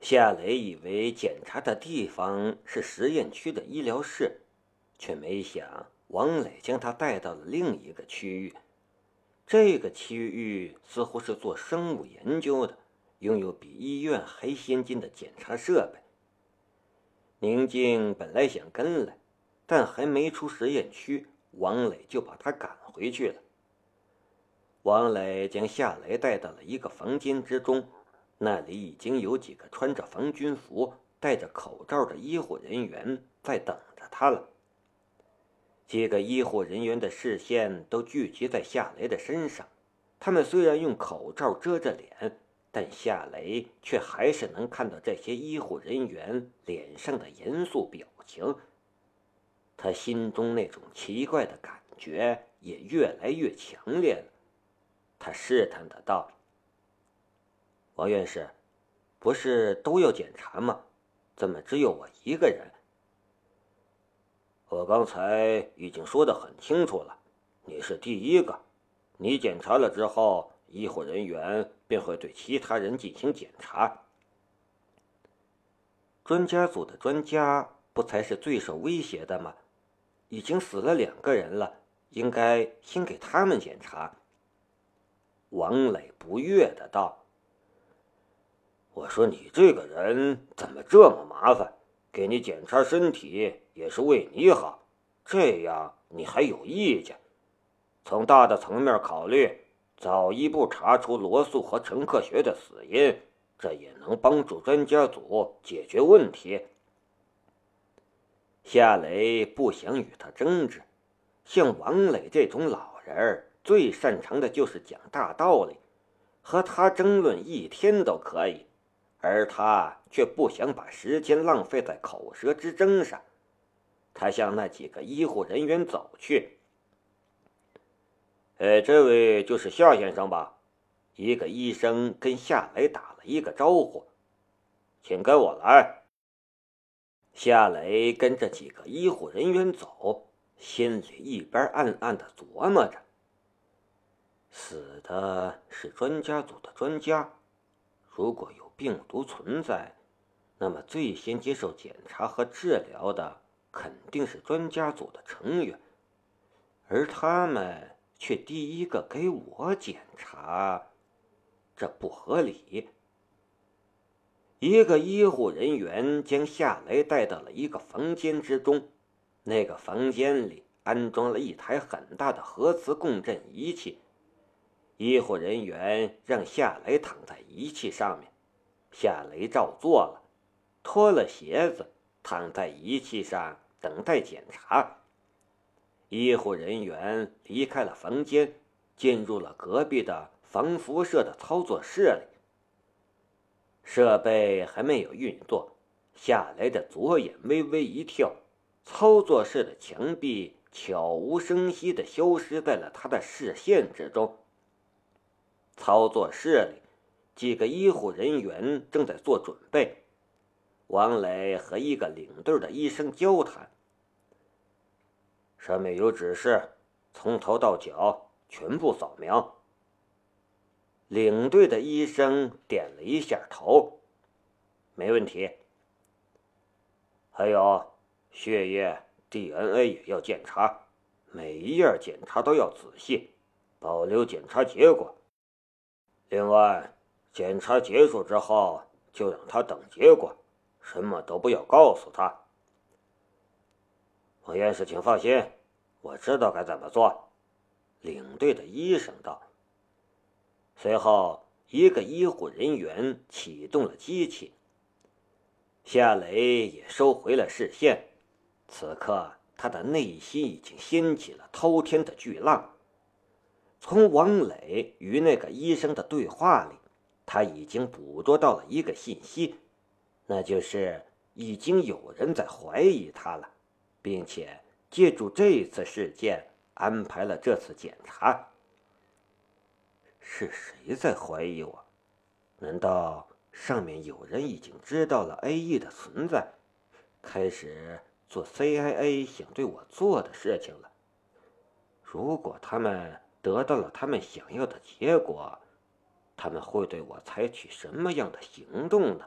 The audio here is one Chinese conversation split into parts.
夏雷以为检查的地方是实验区的医疗室，却没想王磊将他带到了另一个区域。这个区域似乎是做生物研究的，拥有比医院还先进的检查设备。宁静本来想跟来，但还没出实验区，王磊就把他赶回去了。王磊将夏雷带到了一个房间之中。那里已经有几个穿着防军服、戴着口罩的医护人员在等着他了。几个医护人员的视线都聚集在夏雷的身上，他们虽然用口罩遮着脸，但夏雷却还是能看到这些医护人员脸上的严肃表情。他心中那种奇怪的感觉也越来越强烈了。他试探的道。王院士，不是都要检查吗？怎么只有我一个人？我刚才已经说的很清楚了，你是第一个。你检查了之后，医护人员便会对其他人进行检查。专家组的专家不才是最受威胁的吗？已经死了两个人了，应该先给他们检查。王磊不悦的道。我说你这个人怎么这么麻烦？给你检查身体也是为你好，这样你还有意见？从大的层面考虑，早一步查出罗素和陈克学的死因，这也能帮助专家组解决问题。夏雷不想与他争执，像王磊这种老人最擅长的就是讲大道理，和他争论一天都可以。而他却不想把时间浪费在口舌之争上，他向那几个医护人员走去。哎，这位就是夏先生吧？一个医生跟夏雷打了一个招呼，请跟我来。夏雷跟着几个医护人员走，心里一边暗暗的琢磨着：死的是专家组的专家，如果有。病毒存在，那么最先接受检查和治疗的肯定是专家组的成员，而他们却第一个给我检查，这不合理。一个医护人员将夏雷带到了一个房间之中，那个房间里安装了一台很大的核磁共振仪器，医护人员让夏雷躺在仪器上面。夏雷照做了，脱了鞋子，躺在仪器上等待检查。医护人员离开了房间，进入了隔壁的防辐射的操作室里。设备还没有运作，夏雷的左眼微微一跳，操作室的墙壁悄无声息地消失在了他的视线之中。操作室里。几个医护人员正在做准备，王磊和一个领队的医生交谈。上面有指示，从头到脚全部扫描。领队的医生点了一下头，没问题。还有血液、DNA 也要检查，每一样检查都要仔细，保留检查结果。另外。检查结束之后，就让他等结果，什么都不要告诉他。王院士，请放心，我知道该怎么做。领队的医生道。随后，一个医护人员启动了机器。夏雷也收回了视线，此刻他的内心已经掀起了滔天的巨浪。从王磊与那个医生的对话里。他已经捕捉到了一个信息，那就是已经有人在怀疑他了，并且借助这次事件安排了这次检查。是谁在怀疑我？难道上面有人已经知道了 A.E 的存在，开始做 CIA 想对我做的事情了？如果他们得到了他们想要的结果，他们会对我采取什么样的行动呢？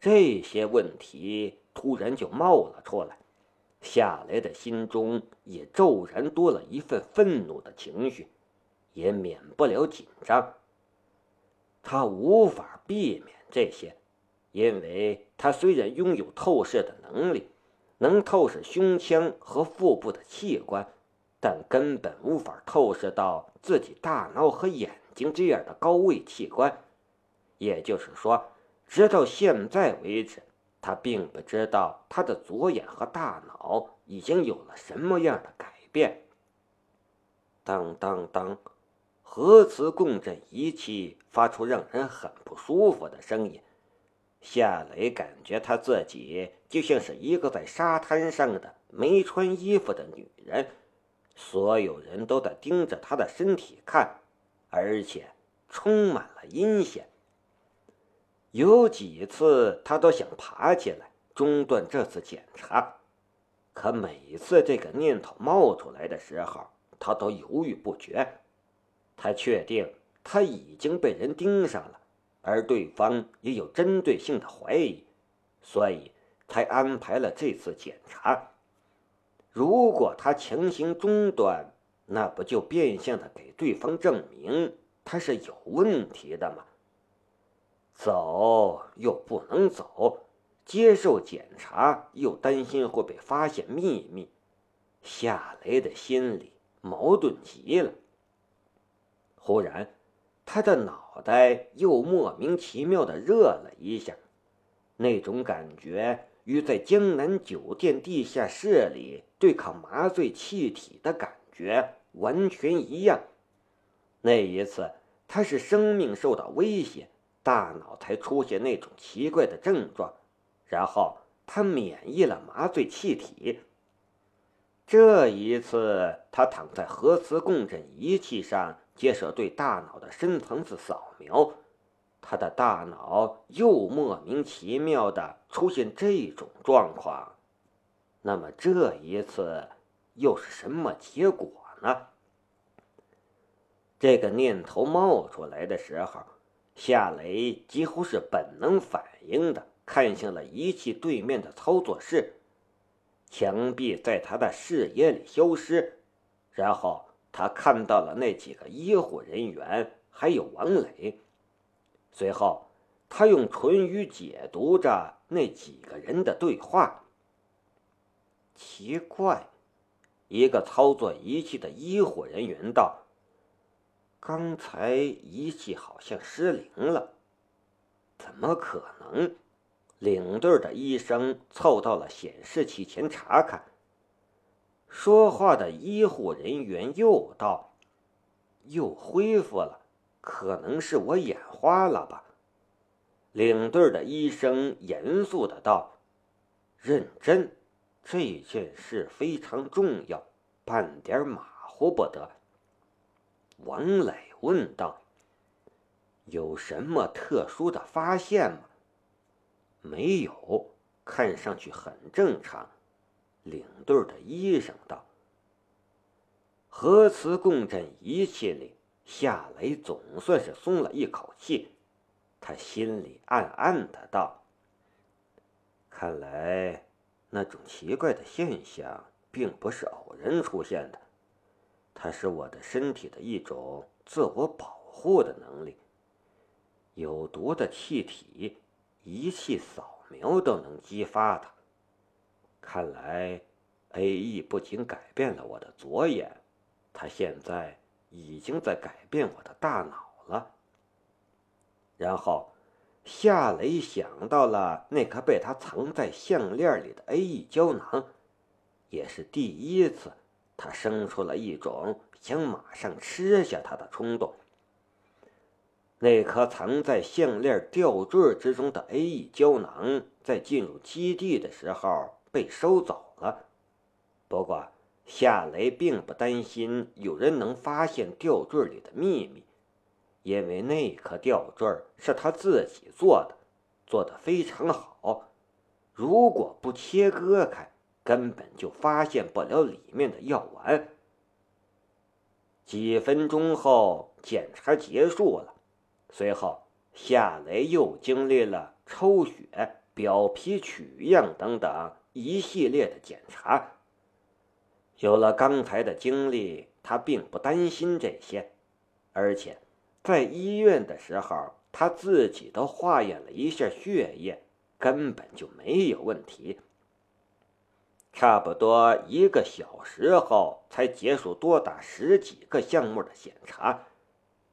这些问题突然就冒了出来，夏雷的心中也骤然多了一份愤怒的情绪，也免不了紧张。他无法避免这些，因为他虽然拥有透视的能力，能透视胸腔和腹部的器官，但根本无法透视到自己大脑和眼睛这样的高位器官。也就是说，直到现在为止，他并不知道他的左眼和大脑已经有了什么样的改变。当当当。核磁共振仪器发出让人很不舒服的声音，夏雷感觉他自己就像是一个在沙滩上的没穿衣服的女人，所有人都在盯着他的身体看，而且充满了阴险。有几次他都想爬起来中断这次检查，可每次这个念头冒出来的时候，他都犹豫不决。他确定他已经被人盯上了，而对方也有针对性的怀疑，所以才安排了这次检查。如果他强行中断，那不就变相的给对方证明他是有问题的吗？走又不能走，接受检查又担心会被发现秘密，夏雷的心里矛盾极了。忽然，他的脑袋又莫名其妙的热了一下，那种感觉与在江南酒店地下室里对抗麻醉气体的感觉完全一样。那一次，他是生命受到威胁，大脑才出现那种奇怪的症状，然后他免疫了麻醉气体。这一次，他躺在核磁共振仪器上。接受对大脑的深层次扫描，他的大脑又莫名其妙的出现这种状况。那么这一次又是什么结果呢？这个念头冒出来的时候，夏雷几乎是本能反应的看向了仪器对面的操作室，墙壁在他的视野里消失，然后。他看到了那几个医护人员，还有王磊。随后，他用唇语解读着那几个人的对话。奇怪，一个操作仪器的医护人员道：“刚才仪器好像失灵了。”怎么可能？领队的医生凑到了显示器前查看。说话的医护人员又道：“又恢复了，可能是我眼花了吧？”领队的医生严肃的道：“认真，这件事非常重要，半点马虎不得。”王磊问道：“有什么特殊的发现吗？”“没有，看上去很正常。”领队的医生道：“核磁共振仪器里，夏雷总算是松了一口气。他心里暗暗的道：‘看来那种奇怪的现象并不是偶然出现的，它是我的身体的一种自我保护的能力。有毒的气体，仪器扫描都能激发它。’”看来，A.E. 不仅改变了我的左眼，它现在已经在改变我的大脑了。然后，夏雷想到了那颗被他藏在项链里的 A.E. 胶囊，也是第一次，他生出了一种想马上吃下它的冲动。那颗藏在项链吊坠之中的 A.E. 胶囊，在进入基地的时候。被收走了，不过夏雷并不担心有人能发现吊坠里的秘密，因为那颗吊坠是他自己做的，做得非常好。如果不切割开，根本就发现不了里面的药丸。几分钟后，检查结束了，随后夏雷又经历了抽血、表皮取样等等一系列的检查。有了刚才的经历，他并不担心这些，而且在医院的时候，他自己都化验了一下血液，根本就没有问题。差不多一个小时后，才结束多达十几个项目的检查，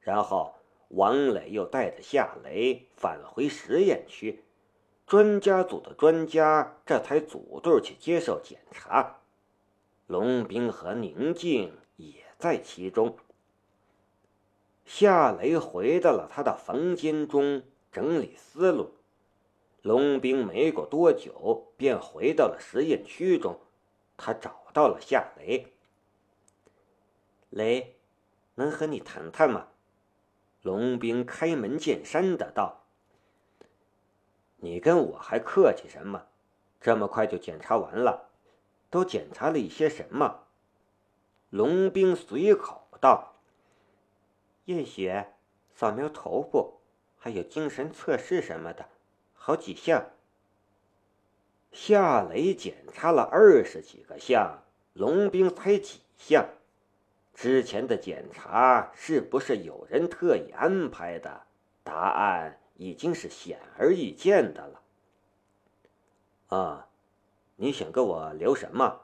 然后王磊又带着夏雷返回实验区，专家组的专家这才组队去接受检查。龙兵和宁静也在其中。夏雷回到了他的房间中整理思路。龙兵没过多久便回到了实验区中，他找到了夏雷。雷，能和你谈谈吗？龙兵开门见山的道：“你跟我还客气什么？这么快就检查完了？都检查了一些什么？”龙兵随口道：“验血、扫描头部，还有精神测试什么的。”好几项，夏雷检查了二十几个项，龙兵才几项。之前的检查是不是有人特意安排的？答案已经是显而易见的了。啊，你想跟我聊什么？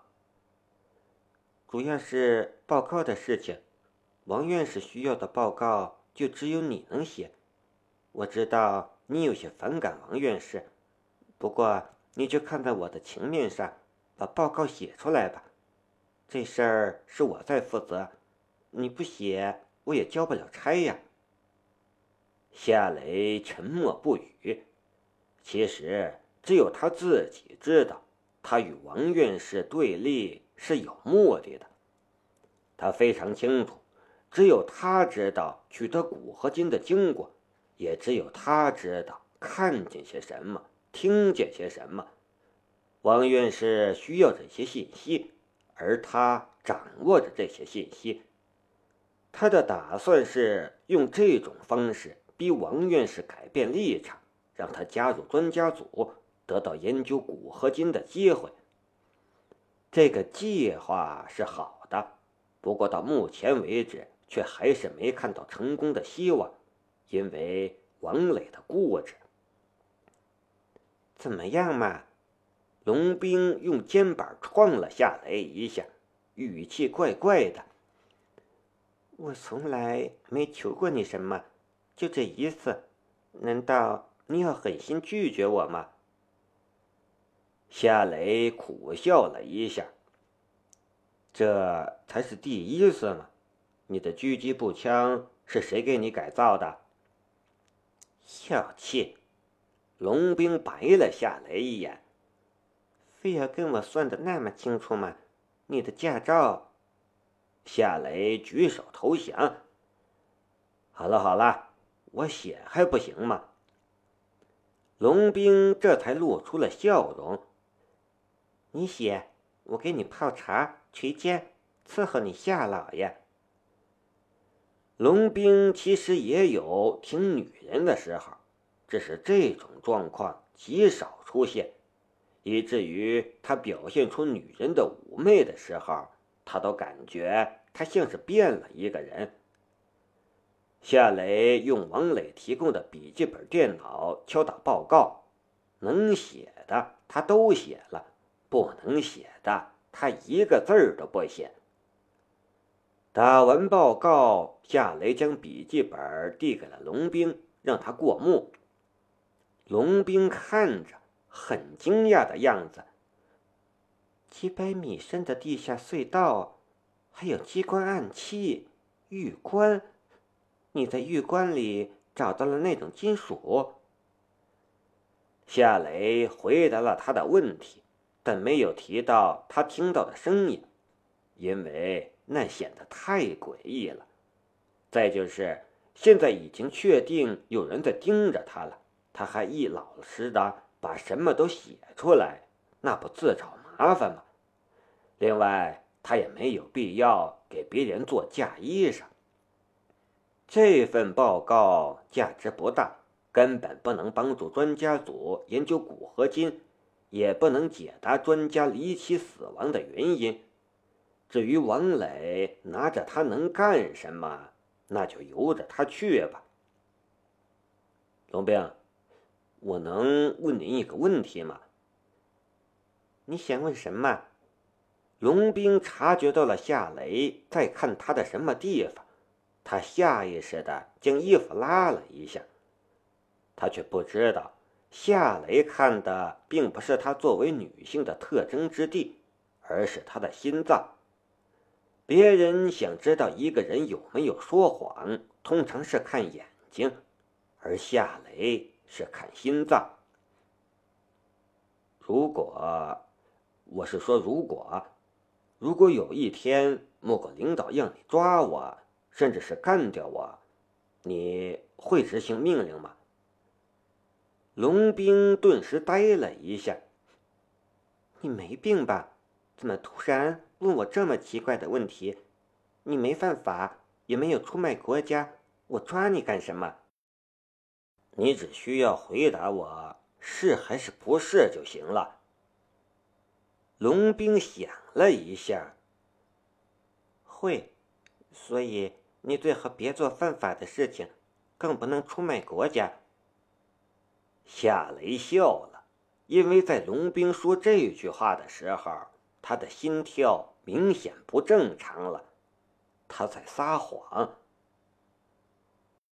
主要是报告的事情。王院士需要的报告，就只有你能写。我知道。你有些反感王院士，不过你就看在我的情面上，把报告写出来吧。这事儿是我在负责，你不写我也交不了差呀。夏雷沉默不语。其实只有他自己知道，他与王院士对立是有目的的。他非常清楚，只有他知道取得骨合金的经过。也只有他知道看见些什么，听见些什么。王院士需要这些信息，而他掌握着这些信息。他的打算是用这种方式逼王院士改变立场，让他加入专家组，得到研究骨合金的机会。这个计划是好的，不过到目前为止，却还是没看到成功的希望。因为王磊的固执，怎么样嘛？龙兵用肩膀撞了夏雷一下，语气怪怪的。我从来没求过你什么，就这一次，难道你要狠心拒绝我吗？夏雷苦笑了一下。这才是第一次嘛！你的狙击步枪是谁给你改造的？小气，龙兵白了夏雷一眼。非要跟我算的那么清楚吗？你的驾照？夏雷举手投降。好了好了，我写还不行吗？龙兵这才露出了笑容。你写，我给你泡茶、捶肩，伺候你夏老爷。龙兵其实也有挺女人的时候，只是这种状况极少出现，以至于他表现出女人的妩媚的时候，他都感觉他像是变了一个人。夏雷用王磊提供的笔记本电脑敲打报告，能写的他都写了，不能写的他一个字儿都不写。打完报告，夏雷将笔记本递给了龙兵，让他过目。龙兵看着，很惊讶的样子。几百米深的地下隧道，还有机关暗器、玉棺。你在玉棺里找到了那种金属？夏雷回答了他的问题，但没有提到他听到的声音，因为。那显得太诡异了。再就是，现在已经确定有人在盯着他了，他还一老实的把什么都写出来，那不自找麻烦吗？另外，他也没有必要给别人做嫁衣裳。这份报告价值不大，根本不能帮助专家组研究骨合金，也不能解答专家离奇死亡的原因。至于王磊拿着他能干什么，那就由着他去吧。龙兵，我能问您一个问题吗？你想问什么？龙兵察觉到了夏雷在看他的什么地方，他下意识的将衣服拉了一下。他却不知道，夏雷看的并不是他作为女性的特征之地，而是他的心脏。别人想知道一个人有没有说谎，通常是看眼睛，而夏雷是看心脏。如果，我是说如果。如果有一天某个领导让你抓我，甚至是干掉我，你会执行命令吗？龙兵顿时呆了一下。你没病吧？怎么突然问我这么奇怪的问题？你没犯法，也没有出卖国家，我抓你干什么？你只需要回答我是还是不是就行了。龙兵想了一下，会，所以你最好别做犯法的事情，更不能出卖国家。夏雷笑了，因为在龙兵说这句话的时候，他的心跳明显不正常了，他在撒谎。